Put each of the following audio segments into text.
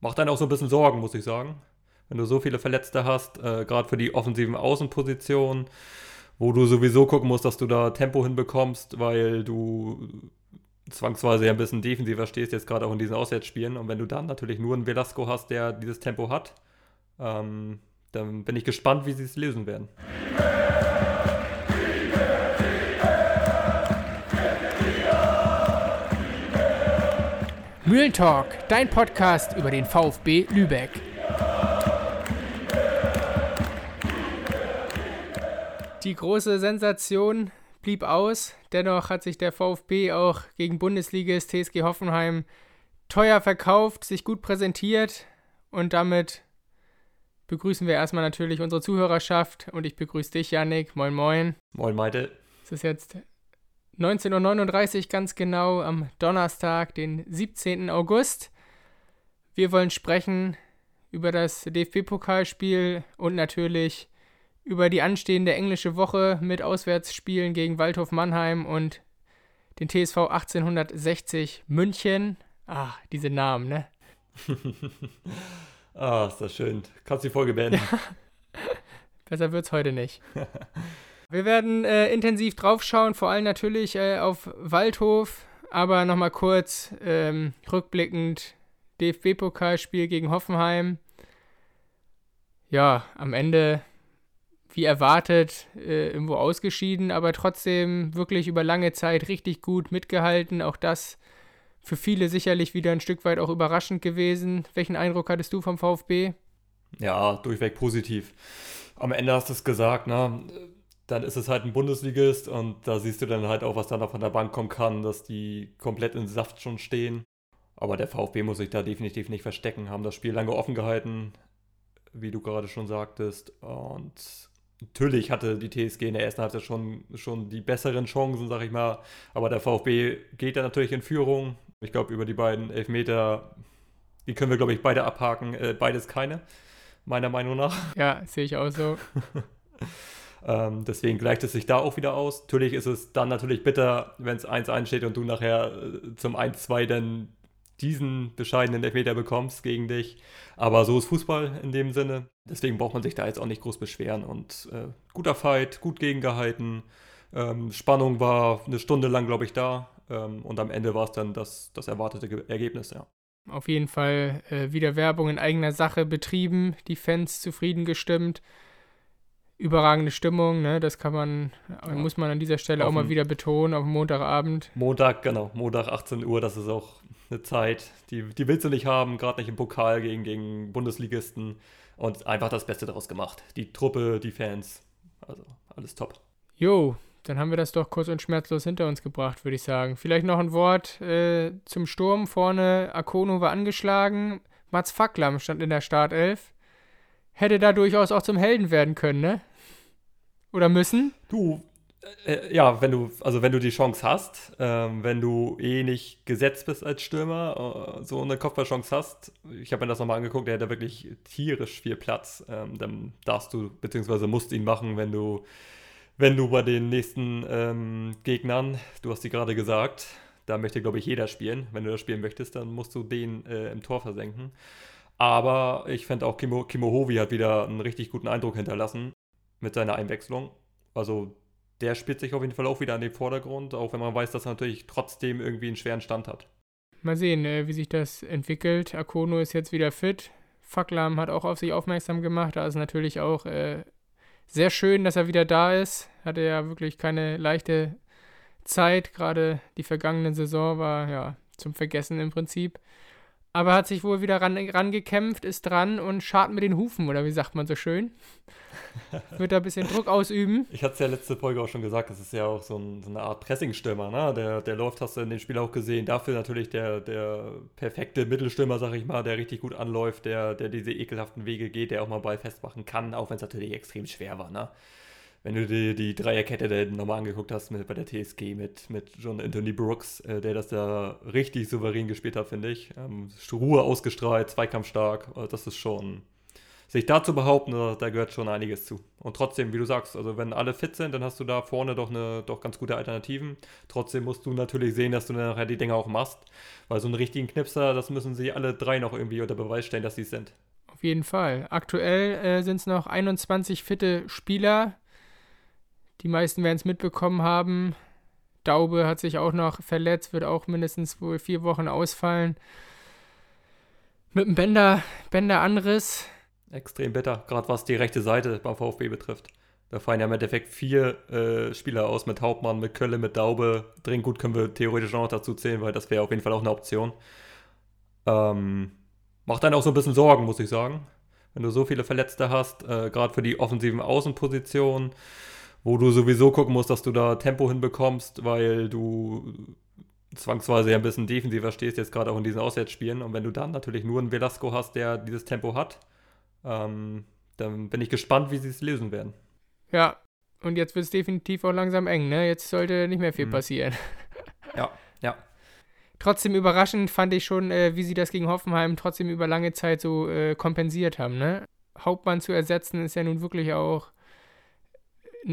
macht dann auch so ein bisschen Sorgen, muss ich sagen. Wenn du so viele Verletzte hast, äh, gerade für die offensiven Außenpositionen, wo du sowieso gucken musst, dass du da Tempo hinbekommst, weil du zwangsweise ja ein bisschen defensiver stehst, jetzt gerade auch in diesen Auswärtsspielen. Und wenn du dann natürlich nur einen Velasco hast, der dieses Tempo hat, ähm, dann bin ich gespannt, wie sie es lösen werden. Mühlentalk, dein Podcast über den VfB Lübeck. Die große Sensation blieb aus. Dennoch hat sich der VfB auch gegen Bundesligist TSG Hoffenheim teuer verkauft, sich gut präsentiert und damit begrüßen wir erstmal natürlich unsere Zuhörerschaft und ich begrüße dich, Yannick. Moin, moin. Moin, Meite. Es ist jetzt 19.39 Uhr ganz genau am Donnerstag, den 17. August. Wir wollen sprechen über das DFB-Pokalspiel und natürlich über die anstehende englische Woche mit Auswärtsspielen gegen Waldhof Mannheim und den TSV 1860 München. Ach, diese Namen, ne? ah, ist das schön. Kannst die Folge beenden. Besser wird's heute nicht. Wir werden äh, intensiv draufschauen, vor allem natürlich äh, auf Waldhof, aber nochmal kurz ähm, rückblickend DFB-Pokalspiel gegen Hoffenheim. Ja, am Ende, wie erwartet, äh, irgendwo ausgeschieden, aber trotzdem wirklich über lange Zeit richtig gut mitgehalten. Auch das für viele sicherlich wieder ein Stück weit auch überraschend gewesen. Welchen Eindruck hattest du vom VfB? Ja, durchweg positiv. Am Ende hast du es gesagt, ne? Dann ist es halt ein Bundesligist und da siehst du dann halt auch, was da noch von der Bank kommen kann, dass die komplett in Saft schon stehen. Aber der VfB muss sich da definitiv nicht verstecken, haben das Spiel lange offen gehalten, wie du gerade schon sagtest. Und natürlich hatte die TSG in der ersten Halbzeit schon, schon die besseren Chancen, sag ich mal. Aber der VfB geht da natürlich in Führung. Ich glaube, über die beiden Elfmeter, die können wir, glaube ich, beide abhaken. Äh, beides keine, meiner Meinung nach. Ja, sehe ich auch so. Ähm, deswegen gleicht es sich da auch wieder aus. Natürlich ist es dann natürlich bitter, wenn es 1-1 steht und du nachher äh, zum 1-2 dann diesen bescheidenen Elfmeter bekommst gegen dich. Aber so ist Fußball in dem Sinne. Deswegen braucht man sich da jetzt auch nicht groß beschweren. Und äh, guter Fight, gut gegengehalten. Ähm, Spannung war eine Stunde lang, glaube ich, da. Ähm, und am Ende war es dann das, das erwartete Ergebnis, ja. Auf jeden Fall äh, wieder Werbung in eigener Sache betrieben, die Fans zufrieden gestimmt überragende Stimmung, ne? Das kann man, ja. muss man an dieser Stelle auf auch mal wieder betonen, auf Montagabend. Montag, genau, Montag 18 Uhr, das ist auch eine Zeit, die, die willst du nicht haben, gerade nicht im Pokal gegen, gegen Bundesligisten. Und einfach das Beste daraus gemacht. Die Truppe, die Fans, also alles top. Jo, dann haben wir das doch kurz und schmerzlos hinter uns gebracht, würde ich sagen. Vielleicht noch ein Wort äh, zum Sturm. Vorne Akono war angeschlagen. Mats Facklam stand in der Startelf. Hätte da durchaus auch zum Helden werden können, ne? Oder müssen? Du, äh, ja, wenn du, also wenn du die Chance hast, ähm, wenn du eh nicht gesetzt bist als Stürmer, äh, so eine Kopfballchance hast, ich habe mir das nochmal angeguckt, der hat da wirklich tierisch viel Platz, ähm, dann darfst du, beziehungsweise musst ihn machen, wenn du, wenn du bei den nächsten ähm, Gegnern, du hast die gerade gesagt, da möchte, glaube ich, jeder spielen. Wenn du das spielen möchtest, dann musst du den äh, im Tor versenken. Aber ich fände auch Kimo, Kimo Hovi hat wieder einen richtig guten Eindruck hinterlassen mit seiner Einwechslung. Also der spielt sich auf jeden Fall auch wieder an den Vordergrund, auch wenn man weiß, dass er natürlich trotzdem irgendwie einen schweren Stand hat. Mal sehen, äh, wie sich das entwickelt. Akono ist jetzt wieder fit. Faklam hat auch auf sich aufmerksam gemacht. Da ist natürlich auch äh, sehr schön, dass er wieder da ist. Hatte ja wirklich keine leichte Zeit. Gerade die vergangene Saison war ja zum Vergessen im Prinzip. Aber hat sich wohl wieder ran, rangekämpft, ist dran und schart mit den Hufen, oder wie sagt man so schön? Wird da ein bisschen Druck ausüben. Ich hatte es ja letzte Folge auch schon gesagt, das ist ja auch so, ein, so eine Art Pressingstürmer, ne? Der, der läuft, hast du in dem Spiel auch gesehen. Dafür natürlich der, der perfekte Mittelstürmer, sag ich mal, der richtig gut anläuft, der, der diese ekelhaften Wege geht, der auch mal Ball festmachen kann, auch wenn es natürlich extrem schwer war, ne? Wenn du dir die Dreierkette da nochmal angeguckt hast mit, bei der TSG mit, mit John Anthony Brooks, äh, der das da richtig souverän gespielt hat, finde ich. Ähm, Ruhe ausgestrahlt, zweikampfstark, äh, das ist schon, sich da zu behaupten, da, da, gehört schon einiges zu. Und trotzdem, wie du sagst, also wenn alle fit sind, dann hast du da vorne doch eine doch ganz gute Alternativen. Trotzdem musst du natürlich sehen, dass du nachher die Dinger auch machst, weil so einen richtigen Knipser, das müssen sie alle drei noch irgendwie unter Beweis stellen, dass sie es sind. Auf jeden Fall. Aktuell äh, sind es noch 21 fitte Spieler. Die meisten werden es mitbekommen haben. Daube hat sich auch noch verletzt, wird auch mindestens wohl vier Wochen ausfallen. Mit einem Bänder, Bänderanriss. Extrem bitter, gerade was die rechte Seite beim VfB betrifft. Da fallen ja im Endeffekt vier äh, Spieler aus mit Hauptmann, mit Kölle, mit Daube. Dringend gut können wir theoretisch auch noch dazu zählen, weil das wäre auf jeden Fall auch eine Option. Ähm, macht dann auch so ein bisschen Sorgen, muss ich sagen. Wenn du so viele Verletzte hast, äh, gerade für die offensiven Außenpositionen wo du sowieso gucken musst, dass du da Tempo hinbekommst, weil du zwangsweise ja ein bisschen defensiver stehst, jetzt gerade auch in diesen Auswärtsspielen. Und wenn du dann natürlich nur einen Velasco hast, der dieses Tempo hat, ähm, dann bin ich gespannt, wie sie es lösen werden. Ja, und jetzt wird es definitiv auch langsam eng, ne? Jetzt sollte nicht mehr viel mhm. passieren. Ja, ja. Trotzdem überraschend fand ich schon, äh, wie sie das gegen Hoffenheim trotzdem über lange Zeit so äh, kompensiert haben, ne? Hauptmann zu ersetzen ist ja nun wirklich auch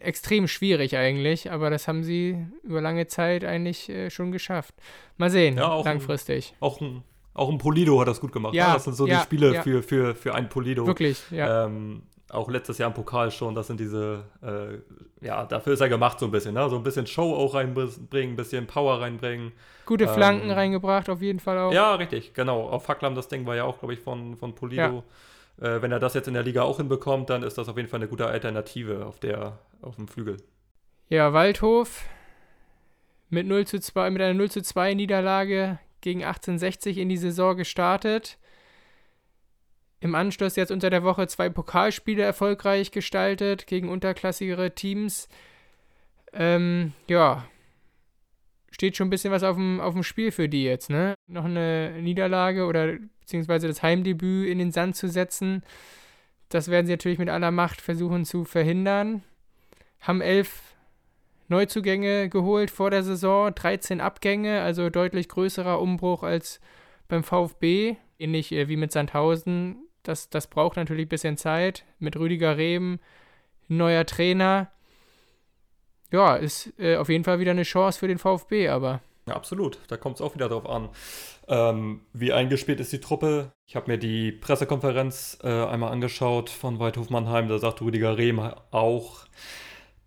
extrem schwierig eigentlich, aber das haben sie über lange Zeit eigentlich äh, schon geschafft. Mal sehen, ja, auch langfristig. Ein, auch, ein, auch ein Polido hat das gut gemacht. Ja, ne? Das sind so ja, die Spiele ja. für, für, für ein Polido. Wirklich, ja. Ähm, auch letztes Jahr im Pokal schon, das sind diese, äh, ja, dafür ist er gemacht so ein bisschen, ne? So ein bisschen Show auch reinbringen, ein bisschen Power reinbringen. Gute Flanken ähm, reingebracht, auf jeden Fall auch. Ja, richtig, genau. Auf Facklam, das Ding war ja auch, glaube ich, von, von Polido. Ja. Äh, wenn er das jetzt in der Liga auch hinbekommt, dann ist das auf jeden Fall eine gute Alternative auf, der, auf dem Flügel. Ja, Waldhof mit, 0 zu 2, mit einer 0 zu 2 Niederlage gegen 1860 in die Saison gestartet. Im Anschluss jetzt unter der Woche zwei Pokalspiele erfolgreich gestaltet gegen unterklassigere Teams. Ähm, ja, steht schon ein bisschen was auf dem, auf dem Spiel für die jetzt, ne? Noch eine Niederlage oder beziehungsweise das Heimdebüt in den Sand zu setzen. Das werden sie natürlich mit aller Macht versuchen zu verhindern. Haben elf Neuzugänge geholt vor der Saison, 13 Abgänge, also deutlich größerer Umbruch als beim VfB, ähnlich äh, wie mit Sandhausen. Das, das braucht natürlich ein bisschen Zeit. Mit Rüdiger Rehm, neuer Trainer ja, ist äh, auf jeden Fall wieder eine Chance für den VfB, aber. Ja, absolut. Da kommt es auch wieder drauf an. Ähm, wie eingespielt ist die Truppe? Ich habe mir die Pressekonferenz äh, einmal angeschaut von Weidhof Mannheim. Da sagt Rüdiger Rehm auch,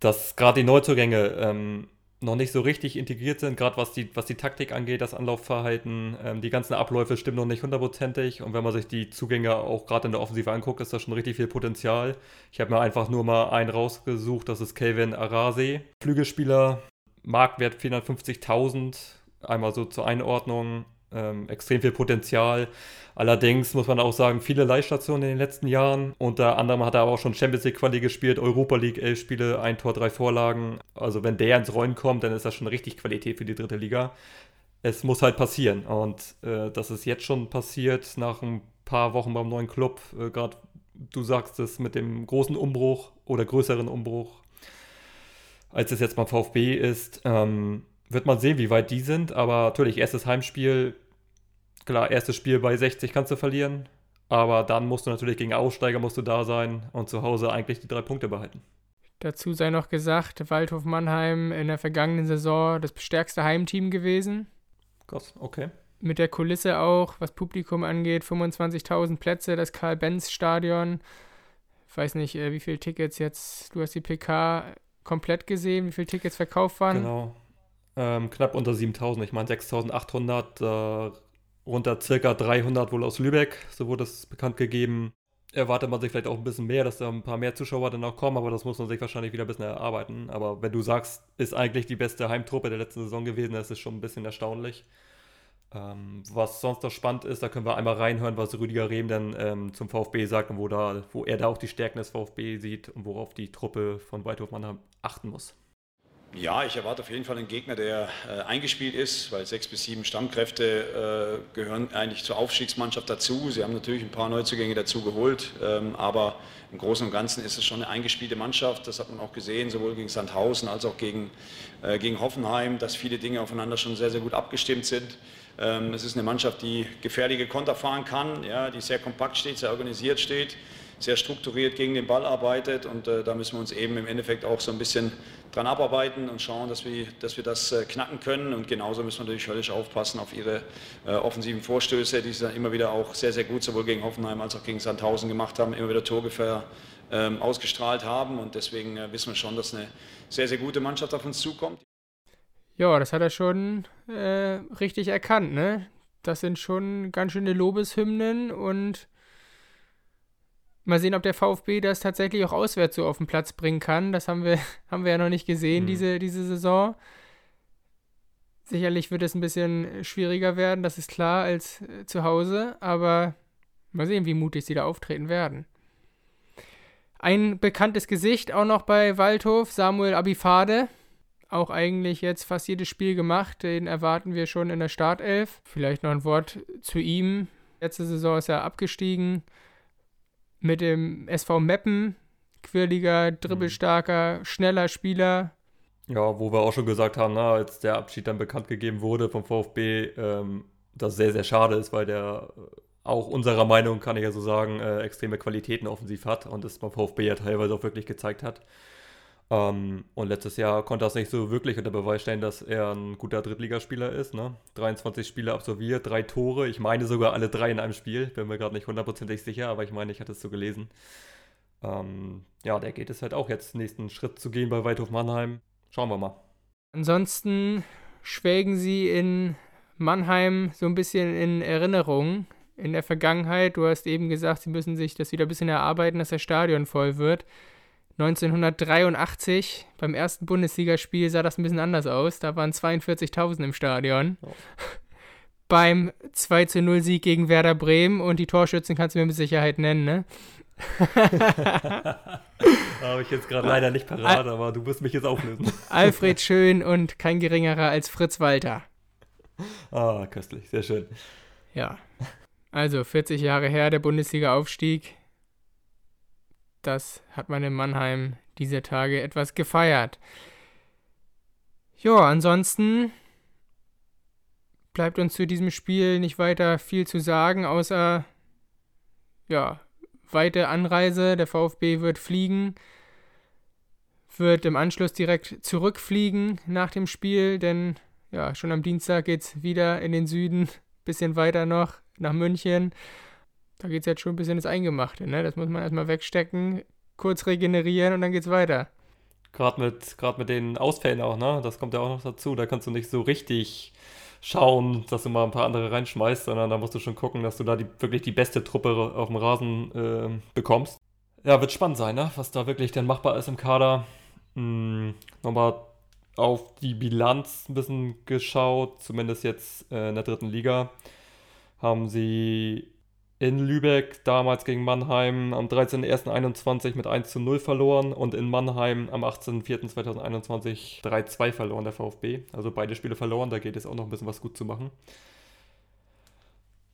dass gerade die Neuzugänge ähm, noch nicht so richtig integriert sind, gerade was die, was die Taktik angeht, das Anlaufverhalten. Ähm, die ganzen Abläufe stimmen noch nicht hundertprozentig. Und wenn man sich die Zugänge auch gerade in der Offensive anguckt, ist da schon richtig viel Potenzial. Ich habe mir einfach nur mal einen rausgesucht, das ist Kelvin Arase. Flügelspieler, Marktwert 450.000. Einmal so zur Einordnung. Ähm, extrem viel Potenzial. Allerdings muss man auch sagen, viele Leihstationen in den letzten Jahren. Unter anderem hat er aber auch schon Champions League Quali gespielt, Europa League, elf Spiele, ein Tor, drei Vorlagen. Also wenn der ins Rollen kommt, dann ist das schon richtig Qualität für die dritte Liga. Es muss halt passieren. Und äh, dass es jetzt schon passiert, nach ein paar Wochen beim neuen Club, äh, gerade du sagst es mit dem großen Umbruch oder größeren Umbruch, als es jetzt beim VfB ist, ähm, wird man sehen, wie weit die sind. Aber natürlich, erstes Heimspiel klar, erstes Spiel bei 60 kannst du verlieren, aber dann musst du natürlich gegen Aussteiger musst du da sein und zu Hause eigentlich die drei Punkte behalten. Dazu sei noch gesagt, Waldhof Mannheim in der vergangenen Saison das stärkste Heimteam gewesen. Gott, okay. Mit der Kulisse auch, was Publikum angeht, 25.000 Plätze, das Karl-Benz-Stadion. Ich weiß nicht, äh, wie viele Tickets jetzt, du hast die PK komplett gesehen, wie viele Tickets verkauft waren. Genau. Ähm, knapp unter 7000, ich meine 6800. Äh, runter circa 300 wohl aus Lübeck, so wurde es bekannt gegeben. Erwartet man sich vielleicht auch ein bisschen mehr, dass da ein paar mehr Zuschauer dann auch kommen, aber das muss man sich wahrscheinlich wieder ein bisschen erarbeiten. Aber wenn du sagst, ist eigentlich die beste Heimtruppe der letzten Saison gewesen, das ist schon ein bisschen erstaunlich. Ähm, was sonst noch spannend ist, da können wir einmal reinhören, was Rüdiger Rehm dann ähm, zum VfB sagt und wo, da, wo er da auch die Stärken des VfB sieht und worauf die Truppe von Weidhof achten muss. Ja, ich erwarte auf jeden Fall einen Gegner, der äh, eingespielt ist, weil sechs bis sieben Stammkräfte äh, gehören eigentlich zur Aufstiegsmannschaft dazu. Sie haben natürlich ein paar Neuzugänge dazu geholt, ähm, aber im Großen und Ganzen ist es schon eine eingespielte Mannschaft. Das hat man auch gesehen, sowohl gegen Sandhausen als auch gegen, äh, gegen Hoffenheim, dass viele Dinge aufeinander schon sehr, sehr gut abgestimmt sind. Ähm, es ist eine Mannschaft, die gefährliche Konter fahren kann, ja, die sehr kompakt steht, sehr organisiert steht sehr strukturiert gegen den Ball arbeitet und äh, da müssen wir uns eben im Endeffekt auch so ein bisschen dran abarbeiten und schauen, dass wir, dass wir das äh, knacken können und genauso müssen wir natürlich höllisch aufpassen auf ihre äh, offensiven Vorstöße, die sie dann immer wieder auch sehr, sehr gut sowohl gegen Hoffenheim als auch gegen Sandhausen gemacht haben, immer wieder Torgefahr ähm, ausgestrahlt haben und deswegen äh, wissen wir schon, dass eine sehr, sehr gute Mannschaft auf uns zukommt. Ja, das hat er schon äh, richtig erkannt, ne? Das sind schon ganz schöne Lobeshymnen und Mal sehen, ob der VfB das tatsächlich auch auswärts so auf den Platz bringen kann. Das haben wir, haben wir ja noch nicht gesehen, mhm. diese, diese Saison. Sicherlich wird es ein bisschen schwieriger werden, das ist klar, als äh, zu Hause. Aber mal sehen, wie mutig sie da auftreten werden. Ein bekanntes Gesicht auch noch bei Waldhof, Samuel Abifade. Auch eigentlich jetzt fast jedes Spiel gemacht. Den erwarten wir schon in der Startelf. Vielleicht noch ein Wort zu ihm. Letzte Saison ist er abgestiegen mit dem SV Meppen, quirliger, dribbelstarker, schneller Spieler. Ja, wo wir auch schon gesagt haben, na, als der Abschied dann bekannt gegeben wurde vom VfB, ähm, das sehr, sehr schade ist, weil der auch unserer Meinung, kann ich ja so sagen, äh, extreme Qualitäten offensiv hat und das beim VfB ja teilweise auch wirklich gezeigt hat. Ähm, und letztes Jahr konnte er es nicht so wirklich unter Beweis stellen, dass er ein guter Drittligaspieler ist. Ne? 23 Spiele absolviert, drei Tore. Ich meine sogar alle drei in einem Spiel. Bin mir gerade nicht hundertprozentig sicher, aber ich meine, ich hatte es so gelesen. Ähm, ja, der geht es halt auch jetzt, nächsten Schritt zu gehen bei Weidhof Mannheim. Schauen wir mal. Ansonsten schwelgen sie in Mannheim so ein bisschen in Erinnerung in der Vergangenheit. Du hast eben gesagt, sie müssen sich das wieder ein bisschen erarbeiten, dass das Stadion voll wird. 1983 beim ersten Bundesligaspiel sah das ein bisschen anders aus. Da waren 42.000 im Stadion. Oh. Beim 2 zu 0 Sieg gegen Werder Bremen und die Torschützen kannst du mir mit Sicherheit nennen, ne? Habe ich jetzt gerade leider nicht parat, Al aber du wirst mich jetzt auflösen. Alfred Schön und kein geringerer als Fritz Walter. Ah, köstlich, sehr schön. Ja. Also 40 Jahre her, der Bundesliga-Aufstieg. Das hat man in Mannheim diese Tage etwas gefeiert. Ja, ansonsten bleibt uns zu diesem Spiel nicht weiter viel zu sagen, außer ja, weite Anreise. Der VfB wird fliegen, wird im Anschluss direkt zurückfliegen nach dem Spiel, denn ja, schon am Dienstag geht es wieder in den Süden, bisschen weiter noch nach München. Da geht es jetzt schon ein bisschen ins Eingemachte, ne? Das muss man erstmal wegstecken, kurz regenerieren und dann geht's weiter. Gerade mit, mit den Ausfällen auch, ne? Das kommt ja auch noch dazu. Da kannst du nicht so richtig schauen, dass du mal ein paar andere reinschmeißt, sondern da musst du schon gucken, dass du da die, wirklich die beste Truppe auf dem Rasen äh, bekommst. Ja, wird spannend sein, ne? was da wirklich denn machbar ist im Kader. Hm, nochmal auf die Bilanz ein bisschen geschaut, zumindest jetzt äh, in der dritten Liga. Haben sie in Lübeck damals gegen Mannheim am 13.01.21 mit 1 zu 0 verloren und in Mannheim am 18.04.2021 3-2 verloren der VfB. Also beide Spiele verloren, da geht es auch noch ein bisschen was gut zu machen.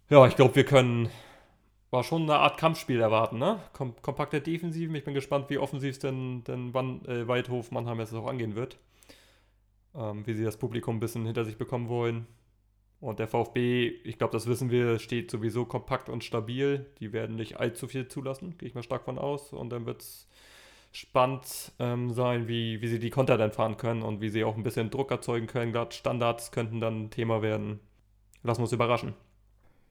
Ja, ich glaube, wir können war schon eine Art Kampfspiel erwarten, ne? Kom kompakte Defensiven. Ich bin gespannt, wie offensiv es denn, denn wann äh, Weidhof Mannheim jetzt auch angehen wird. Ähm, wie sie das Publikum ein bisschen hinter sich bekommen wollen. Und der VfB, ich glaube, das wissen wir, steht sowieso kompakt und stabil. Die werden nicht allzu viel zulassen, gehe ich mal stark von aus. Und dann wird es spannend ähm, sein, wie, wie sie die Konter dann fahren können und wie sie auch ein bisschen Druck erzeugen können. Gerade Standards könnten dann Thema werden. Lassen wir uns überraschen.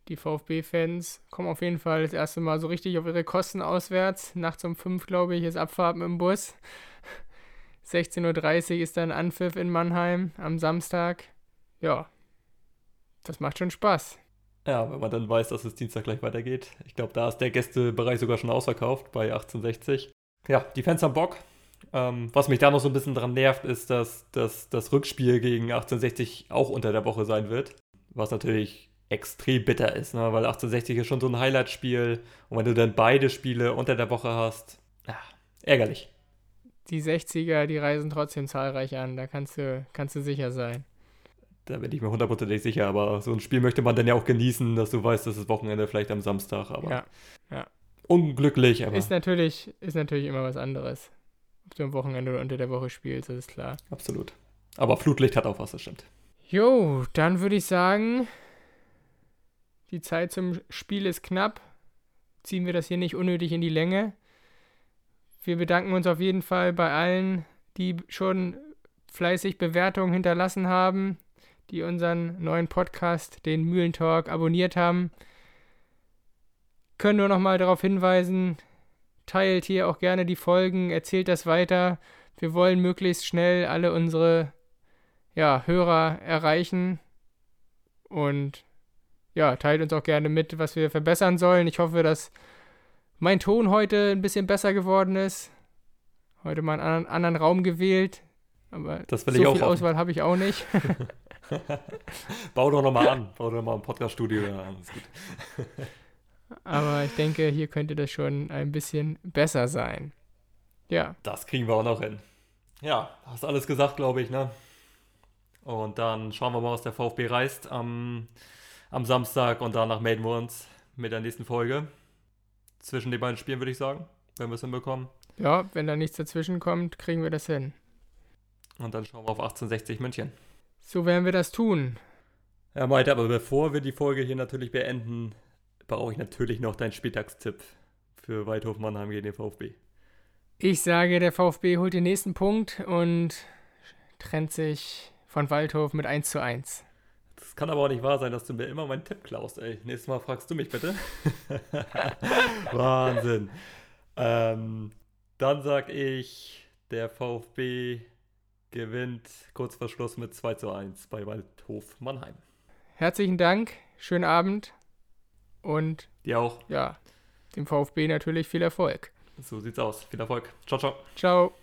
Die VfB-Fans kommen auf jeden Fall das erste Mal so richtig auf ihre Kosten auswärts. Nachts um 5, glaube ich, ist Abfahrt dem Bus. 16.30 Uhr ist dann Anpfiff in Mannheim am Samstag. Ja, das macht schon Spaß. Ja, wenn man dann weiß, dass es Dienstag gleich weitergeht. Ich glaube, da ist der Gästebereich sogar schon ausverkauft bei 1860. Ja, die Fans haben Bock. Ähm, was mich da noch so ein bisschen dran nervt, ist, dass, dass das Rückspiel gegen 1860 auch unter der Woche sein wird. Was natürlich extrem bitter ist, ne? weil 1860 ist schon so ein Highlight-Spiel. Und wenn du dann beide Spiele unter der Woche hast, ja, ärgerlich. Die 60er, die reisen trotzdem zahlreich an, da kannst du, kannst du sicher sein da bin ich mir hundertprozentig sicher, aber so ein Spiel möchte man dann ja auch genießen, dass du weißt, dass das Wochenende vielleicht am Samstag, aber ja, ja. unglücklich, aber. Ist natürlich, ist natürlich immer was anderes. Ob du am Wochenende oder unter der Woche spielst, das ist klar. Absolut. Aber Flutlicht hat auch was, das stimmt. Jo, dann würde ich sagen, die Zeit zum Spiel ist knapp. ziehen wir das hier nicht unnötig in die Länge. Wir bedanken uns auf jeden Fall bei allen, die schon fleißig Bewertungen hinterlassen haben, die unseren neuen Podcast, den Mühlentalk, abonniert haben. Können nur noch mal darauf hinweisen, teilt hier auch gerne die Folgen, erzählt das weiter. Wir wollen möglichst schnell alle unsere ja, Hörer erreichen und ja, teilt uns auch gerne mit, was wir verbessern sollen. Ich hoffe, dass mein Ton heute ein bisschen besser geworden ist. Heute mal einen anderen, anderen Raum gewählt. Aber das will so ich auch viel hoffen. Auswahl habe ich auch nicht. Bau doch nochmal an. Bau doch mal ein Podcast-Studio an. Ist gut. Aber ich denke, hier könnte das schon ein bisschen besser sein. Ja. Das kriegen wir auch noch hin. Ja, hast alles gesagt, glaube ich, ne? Und dann schauen wir mal, was der VfB reist am, am Samstag und danach melden wir uns mit der nächsten Folge. Zwischen den beiden Spielen, würde ich sagen, wenn wir es hinbekommen. Ja, wenn da nichts dazwischen kommt, kriegen wir das hin. Und dann schauen wir auf 1860 München. So werden wir das tun. Ja, Malte, aber bevor wir die Folge hier natürlich beenden, brauche ich natürlich noch deinen Spieltagstipp für Weidhof Mannheim gegen den VfB. Ich sage, der VfB holt den nächsten Punkt und trennt sich von Waldhof mit 1 zu 1. Das kann aber auch nicht wahr sein, dass du mir immer meinen Tipp klaust, ey. Nächstes Mal fragst du mich bitte. Wahnsinn. Ähm, dann sag ich, der VfB gewinnt kurz vor Schluss mit 2 zu 1 bei Waldhof Mannheim. Herzlichen Dank, schönen Abend und Dir auch. ja, dem VfB natürlich viel Erfolg. So sieht's aus. Viel Erfolg. Ciao, ciao. Ciao.